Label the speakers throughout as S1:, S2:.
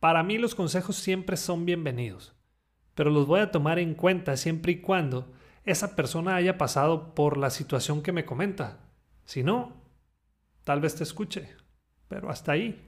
S1: Para mí los consejos siempre son bienvenidos, pero los voy a tomar en cuenta siempre y cuando esa persona haya pasado por la situación que me comenta. Si no, tal vez te escuche, pero hasta ahí.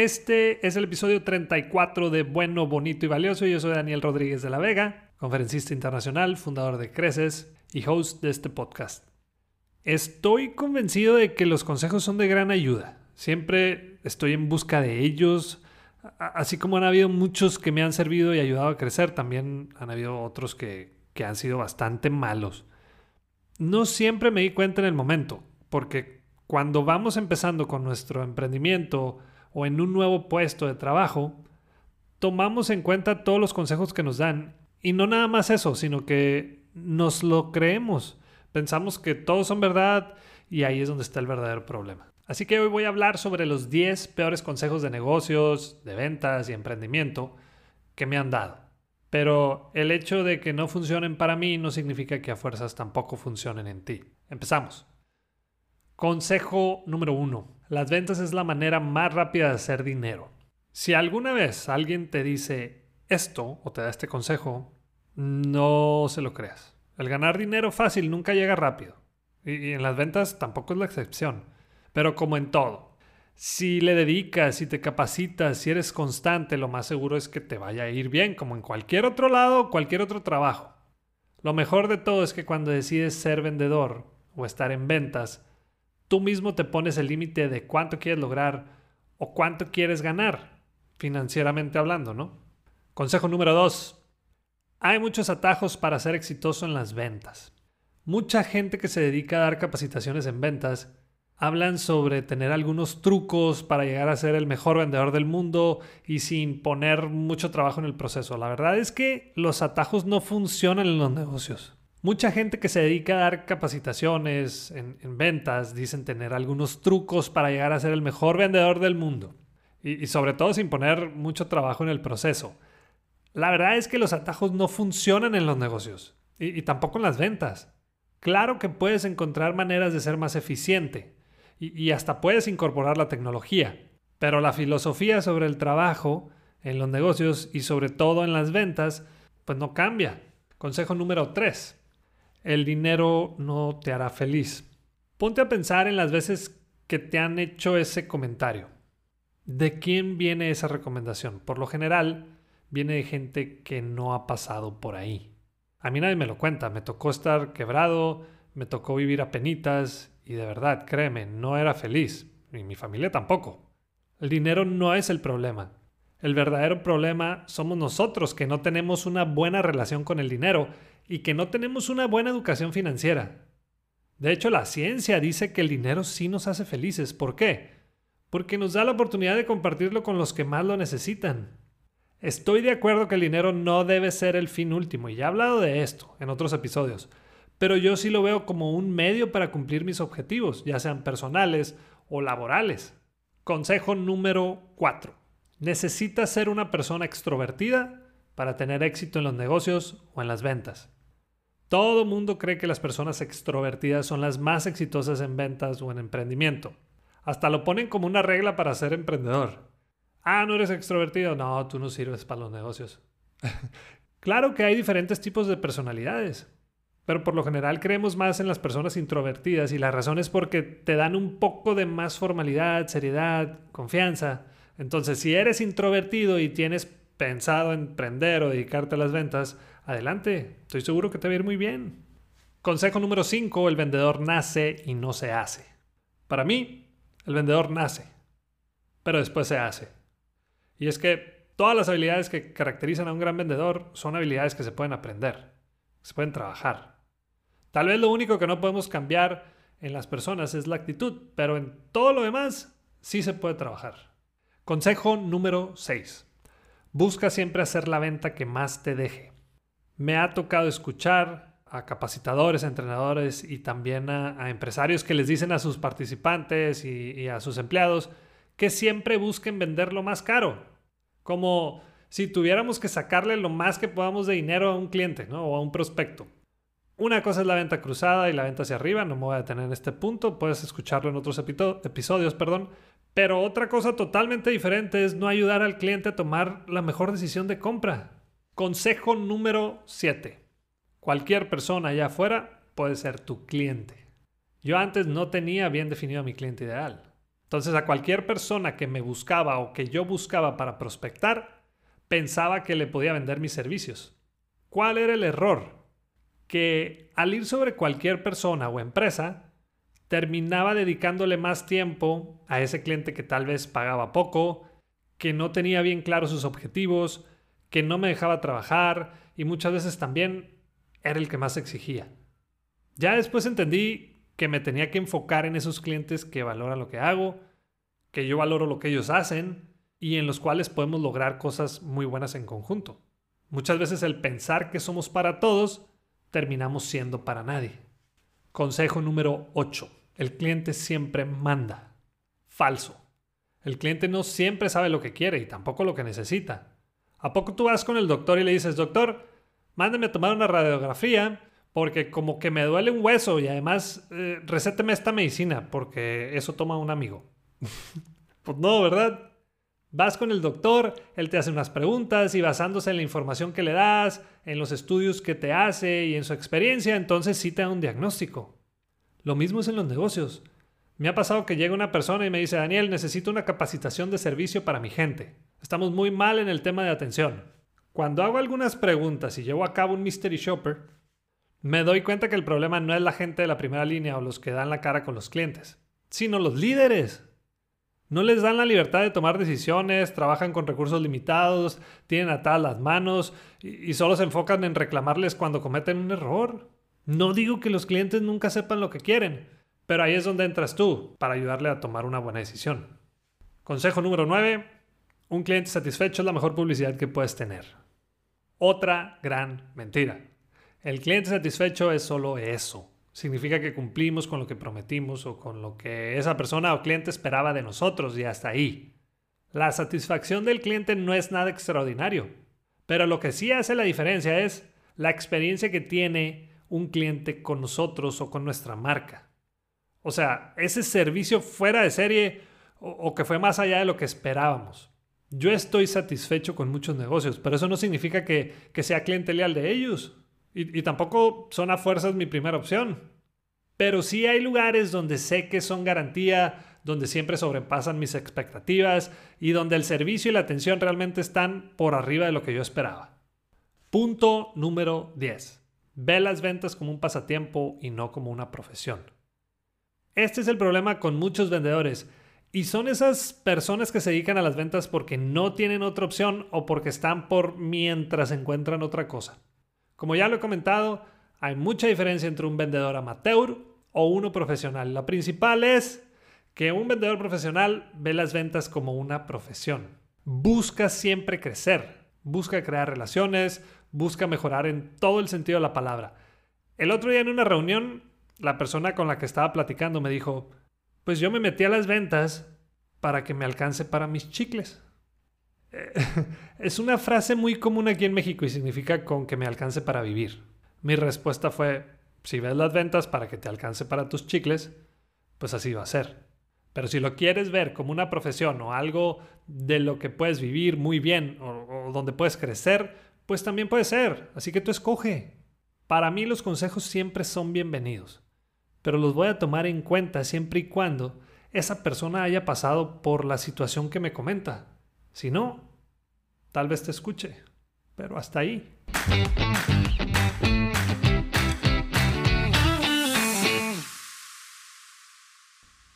S1: Este es el episodio 34 de Bueno, Bonito y Valioso. Yo soy Daniel Rodríguez de la Vega, conferencista internacional, fundador de Creces y host de este podcast. Estoy convencido de que los consejos son de gran ayuda. Siempre estoy en busca de ellos. Así como han habido muchos que me han servido y ayudado a crecer, también han habido otros que, que han sido bastante malos. No siempre me di cuenta en el momento, porque cuando vamos empezando con nuestro emprendimiento, o en un nuevo puesto de trabajo, tomamos en cuenta todos los consejos que nos dan. Y no nada más eso, sino que nos lo creemos. Pensamos que todos son verdad y ahí es donde está el verdadero problema. Así que hoy voy a hablar sobre los 10 peores consejos de negocios, de ventas y emprendimiento que me han dado. Pero el hecho de que no funcionen para mí no significa que a fuerzas tampoco funcionen en ti. Empezamos. Consejo número 1 las ventas es la manera más rápida de hacer dinero. Si alguna vez alguien te dice esto o te da este consejo, no se lo creas. El ganar dinero fácil nunca llega rápido. Y, en las ventas tampoco es la excepción. Pero como en todo, si le dedicas, si te capacitas, si eres constante, lo más seguro es que te vaya a ir bien, como en cualquier otro lado cualquier otro trabajo. Lo mejor de todo es que cuando decides ser vendedor o estar en ventas, tú mismo te pones el límite de cuánto quieres lograr o cuánto quieres ganar, financieramente hablando, ¿no? Consejo número dos. Hay muchos atajos para ser exitoso en las ventas. Mucha gente que se dedica a dar capacitaciones en ventas hablan sobre tener algunos trucos para llegar a ser el mejor vendedor del mundo y sin poner mucho trabajo en el proceso. La verdad es que los atajos no funcionan en los negocios. Mucha gente que se dedica a dar capacitaciones en, ventas dicen tener algunos trucos para llegar a ser el mejor vendedor del mundo y, sobre todo sin poner mucho trabajo en el proceso. La verdad es que los atajos no funcionan en los negocios y, tampoco en las ventas. Claro que puedes encontrar maneras de ser más eficiente y hasta puedes incorporar la tecnología, pero la filosofía sobre el trabajo en los negocios y sobre todo en las ventas, pues no cambia. Consejo número 3 el dinero no te hará feliz. Ponte a pensar en las veces que te han hecho ese comentario. ¿De quién viene esa recomendación? Por lo general, viene de gente que no ha pasado por ahí. A mí nadie me lo cuenta, me tocó estar quebrado, me tocó vivir a penitas y de verdad, créeme, no era feliz, ni mi familia tampoco. El dinero no es el problema. El verdadero problema somos nosotros que no tenemos una buena relación con el dinero y que no tenemos una buena educación financiera. De hecho, la ciencia dice que el dinero sí nos hace felices. ¿Por qué? Porque nos da la oportunidad de compartirlo con los que más lo necesitan. Estoy de acuerdo que el dinero no debe ser el fin último, y ya he hablado de esto en otros episodios, pero yo sí lo veo como un medio para cumplir mis objetivos, ya sean personales o laborales. Consejo número 4. Necesitas ser una persona extrovertida para tener éxito en los negocios o en las ventas. Todo mundo cree que las personas extrovertidas son las más exitosas en ventas o en emprendimiento. Hasta lo ponen como una regla para ser emprendedor. Ah, no eres extrovertido. No, tú no sirves para los negocios. claro que hay diferentes tipos de personalidades, pero por lo general creemos más en las personas introvertidas y la razón es porque te dan un poco de más formalidad, seriedad, confianza. Entonces, si eres introvertido y tienes pensado en emprender o dedicarte a las ventas, adelante, estoy seguro que te va a ir muy bien. Consejo número 5, el vendedor nace y no se hace. Para mí, el vendedor nace, pero después se hace. Y es que todas las habilidades que caracterizan a un gran vendedor son habilidades que se pueden aprender, se pueden trabajar. Tal vez lo único que no podemos cambiar en las personas es la actitud, pero en todo lo demás sí se puede trabajar. Consejo número 6. Busca siempre hacer la venta que más te deje. Me ha tocado escuchar a capacitadores, a entrenadores y también a, empresarios que les dicen a sus participantes y, a sus empleados que siempre busquen vender lo más caro. Como si tuviéramos que sacarle lo más que podamos de dinero a un cliente o a un prospecto. Una cosa es la venta cruzada y la venta hacia arriba, no me voy a detener en este punto, puedes escucharlo en otros episodios, perdón. Pero otra cosa totalmente diferente es no ayudar al cliente a tomar la mejor decisión de compra. Consejo número 7. Cualquier persona allá afuera puede ser tu cliente. Yo antes no tenía bien definido a mi cliente ideal. Entonces a cualquier persona que me buscaba o que yo buscaba para prospectar, pensaba que le podía vender mis servicios. ¿Cuál era el error? Que al ir sobre cualquier persona o empresa, terminaba dedicándole más tiempo a ese cliente que tal vez pagaba poco, que no tenía bien claros sus objetivos, que no me dejaba trabajar y muchas veces también era el que más exigía. Ya después entendí que me tenía que enfocar en esos clientes que valoran lo que hago, que yo valoro lo que ellos hacen y en los cuales podemos lograr cosas muy buenas en conjunto. Muchas veces el pensar que somos para todos, terminamos siendo para nadie. Consejo número 8. El cliente siempre manda. Falso. El cliente no siempre sabe lo que quiere y tampoco lo que necesita. ¿A poco tú vas con el doctor y le dices, doctor, mándame a tomar una radiografía porque como que me duele un hueso y además eh, recéteme esta medicina porque eso toma un amigo. pues no, ¿verdad? Vas con el doctor, él te hace unas preguntas y basándose en la información que le das, en los estudios que te hace y en su experiencia, entonces sí te da un diagnóstico. Lo mismo es en los negocios. Me ha pasado que llega una persona y me dice, Daniel, necesito una capacitación de servicio para mi gente. Estamos muy mal en el tema de atención. Cuando hago algunas preguntas y llevo a cabo un mystery shopper, me doy cuenta que el problema no es la gente de la primera línea o los que dan la cara con los clientes, sino los líderes. No les dan la libertad de tomar decisiones, trabajan con recursos limitados, tienen atadas las manos y, solo se enfocan en reclamarles cuando cometen un error. No digo que los clientes nunca sepan lo que quieren, pero ahí es donde entras tú para ayudarle a tomar una buena decisión. Consejo número 9. Un cliente satisfecho es la mejor publicidad que puedes tener. Otra gran mentira. El cliente satisfecho es solo eso. Significa que cumplimos con lo que prometimos o con lo que esa persona o cliente esperaba de nosotros y hasta ahí. La satisfacción del cliente no es nada extraordinario, pero lo que sí hace la diferencia es la experiencia que tiene un cliente con nosotros o con nuestra marca. O sea, ese servicio fuera de serie o, que fue más allá de lo que esperábamos. Yo estoy satisfecho con muchos negocios, pero eso no significa que, sea cliente leal de ellos. Y, y, tampoco son a fuerzas mi primera opción. Pero sí hay lugares donde sé que son garantía, donde siempre sobrepasan mis expectativas y donde el servicio y la atención realmente están por arriba de lo que yo esperaba. Punto número 10. Ve las ventas como un pasatiempo y no como una profesión. Este es el problema con muchos vendedores y son esas personas que se dedican a las ventas porque no tienen otra opción o porque están por mientras encuentran otra cosa. Como ya lo he comentado, hay mucha diferencia entre un vendedor amateur o uno profesional. La principal es que un vendedor profesional ve las ventas como una profesión. Busca siempre crecer, busca crear relaciones, busca mejorar en todo el sentido de la palabra. El otro día en una reunión, la persona con la que estaba platicando me dijo, pues yo me metí a las ventas para que me alcance para mis chicles. Eh, es una frase muy común aquí en México y significa con que me alcance para vivir. Mi respuesta fue, si ves las ventas para que te alcance para tus chicles, pues así va a ser. Pero si lo quieres ver como una profesión o algo de lo que puedes vivir muy bien o, o donde puedes crecer, pues también puede ser. Así que tú escoge. Para mí los consejos siempre son bienvenidos pero los voy a tomar en cuenta siempre y cuando esa persona haya pasado por la situación que me comenta. Si no, tal vez te escuche, pero hasta ahí.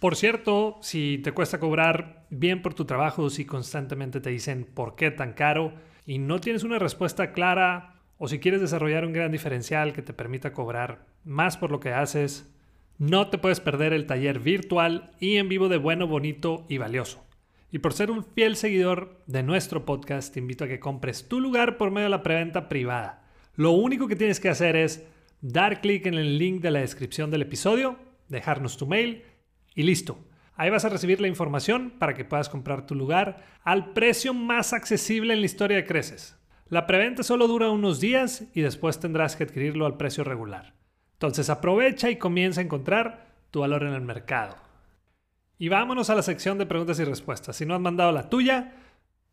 S1: Por cierto, si te cuesta cobrar bien por tu trabajo, si constantemente te dicen por qué tan caro y no tienes una respuesta clara, o si quieres desarrollar un gran diferencial que te permita cobrar más por lo que haces, No te puedes perder el taller virtual y en vivo de bueno, bonito y valioso. Y por ser un fiel seguidor de nuestro podcast, te invito a que compres tu lugar por medio de la preventa privada. Lo único que tienes que hacer es dar clic en el link de la descripción del episodio, dejarnos tu mail y listo. Ahí vas a recibir la información para que puedas comprar tu lugar al precio más accesible en la historia de Creces. La preventa solo dura unos días y después tendrás que adquirirlo al precio regular. Entonces aprovecha y comienza a encontrar tu valor en el mercado. Y vámonos a la sección de preguntas y respuestas. Si no has mandado la tuya,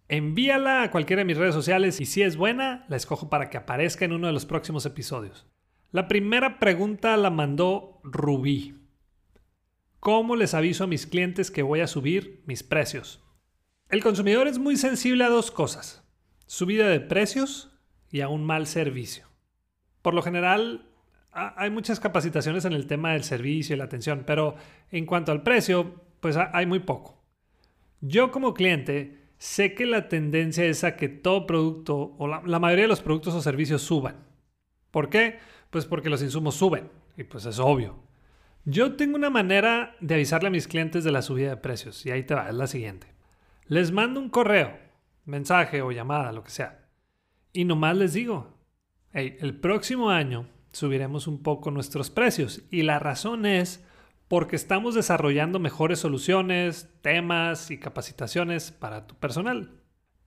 S1: envíala a cualquiera de mis redes sociales y si es buena, la escojo para que aparezca en uno de los próximos episodios. La primera pregunta la mandó Rubí. ¿Cómo les aviso a mis clientes que voy a subir mis precios? El consumidor es muy sensible a dos cosas. Subida de precios y a un mal servicio. Por lo general, hay muchas capacitaciones en el tema del servicio y la atención, pero en cuanto al precio, pues hay muy poco. Yo como cliente sé que la tendencia es a que todo producto o la, mayoría de los productos o servicios suban. ¿Por qué? Pues porque los insumos suben y pues es obvio. Yo tengo una manera de avisarle a mis clientes de la subida de precios y ahí te va, es la siguiente. Les mando un correo, mensaje o llamada, lo que sea. Y nomás les digo, hey, el próximo año subiremos un poco nuestros precios. Y la razón es porque estamos desarrollando mejores soluciones, temas y capacitaciones para tu personal.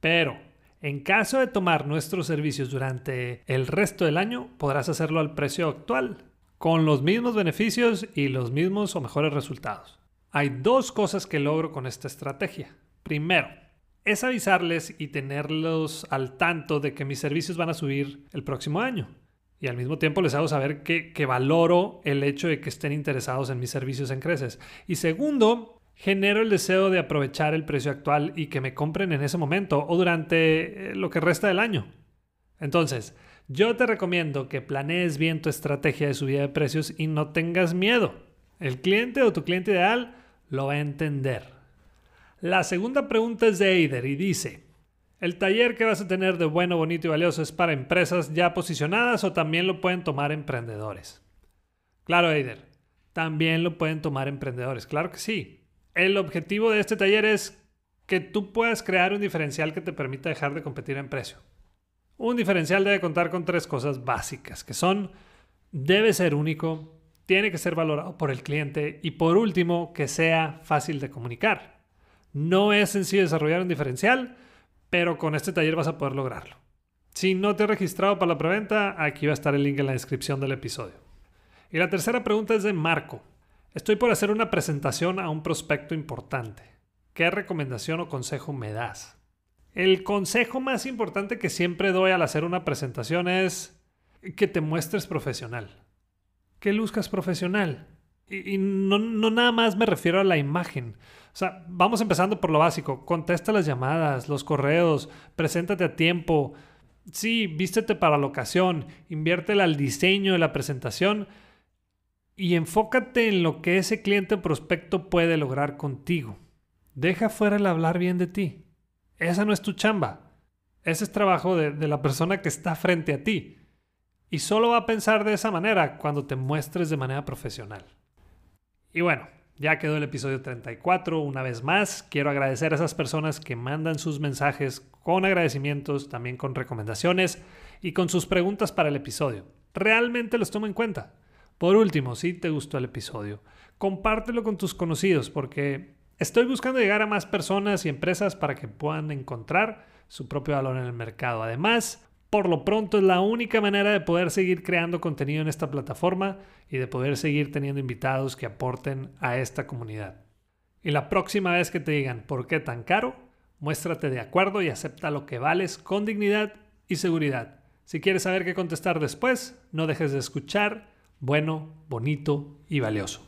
S1: Pero, en caso de tomar nuestros servicios durante el resto del año, podrás hacerlo al precio actual, con los mismos beneficios y los mismos o mejores resultados. Hay dos cosas que logro con esta estrategia. Primero, es avisarles y tenerlos al tanto de que mis servicios van a subir el próximo año y al mismo tiempo les hago saber que, valoro el hecho de que estén interesados en mis servicios en creces. Y segundo, genero el deseo de aprovechar el precio actual y que me compren en ese momento o durante eh, lo que resta del año. Entonces, yo te recomiendo que planees bien tu estrategia de subida de precios y no tengas miedo. El cliente o tu cliente ideal lo va a entender. La segunda pregunta es de Eider y dice, el taller que vas a tener de bueno, bonito y valioso es para empresas ya posicionadas o también lo pueden tomar emprendedores. Claro, Eider, también lo pueden tomar emprendedores, claro que sí. El objetivo de este taller es que tú puedas crear un diferencial que te permita dejar de competir en precio. Un diferencial debe contar con tres cosas básicas, que son, debe ser único, tiene que ser valorado por el cliente y por último, que sea fácil de comunicar. No es sencillo desarrollar un diferencial, pero con este taller vas a poder lograrlo. Si no te has registrado para la preventa, aquí va a estar el link en la descripción del episodio. Y la tercera pregunta es de Marco. Estoy por hacer una presentación a un prospecto importante. ¿Qué recomendación o consejo me das? El consejo más importante que siempre doy al hacer una presentación es que te muestres profesional. Que luzcas profesional. Y, no, nada más me refiero a la imagen. O sea, vamos empezando por lo básico. Contesta las llamadas, los correos, preséntate a tiempo. Sí, vístete para la ocasión, inviértela al diseño de la presentación y enfócate en lo que ese cliente prospecto puede lograr contigo. Deja fuera el hablar bien de ti. Esa no es tu chamba. Ese es trabajo de, de la persona que está frente a ti. Y solo va a pensar de esa manera cuando te muestres de manera profesional. Y bueno, ya quedó el episodio 34. Una vez más, quiero agradecer a esas personas que mandan sus mensajes con agradecimientos, también con recomendaciones y con sus preguntas para el episodio. Realmente los tomo en cuenta. Por último, si te gustó el episodio, compártelo con tus conocidos porque estoy buscando llegar a más personas y empresas para que puedan encontrar su propio valor en el mercado. Además, por lo pronto es la única manera de poder seguir creando contenido en esta plataforma y de poder seguir teniendo invitados que aporten a esta comunidad. Y la próxima vez que te digan por qué tan caro, muéstrate de acuerdo y acepta lo que vales con dignidad y seguridad. Si quieres saber qué contestar después, no dejes de escuchar bueno, bonito y valioso.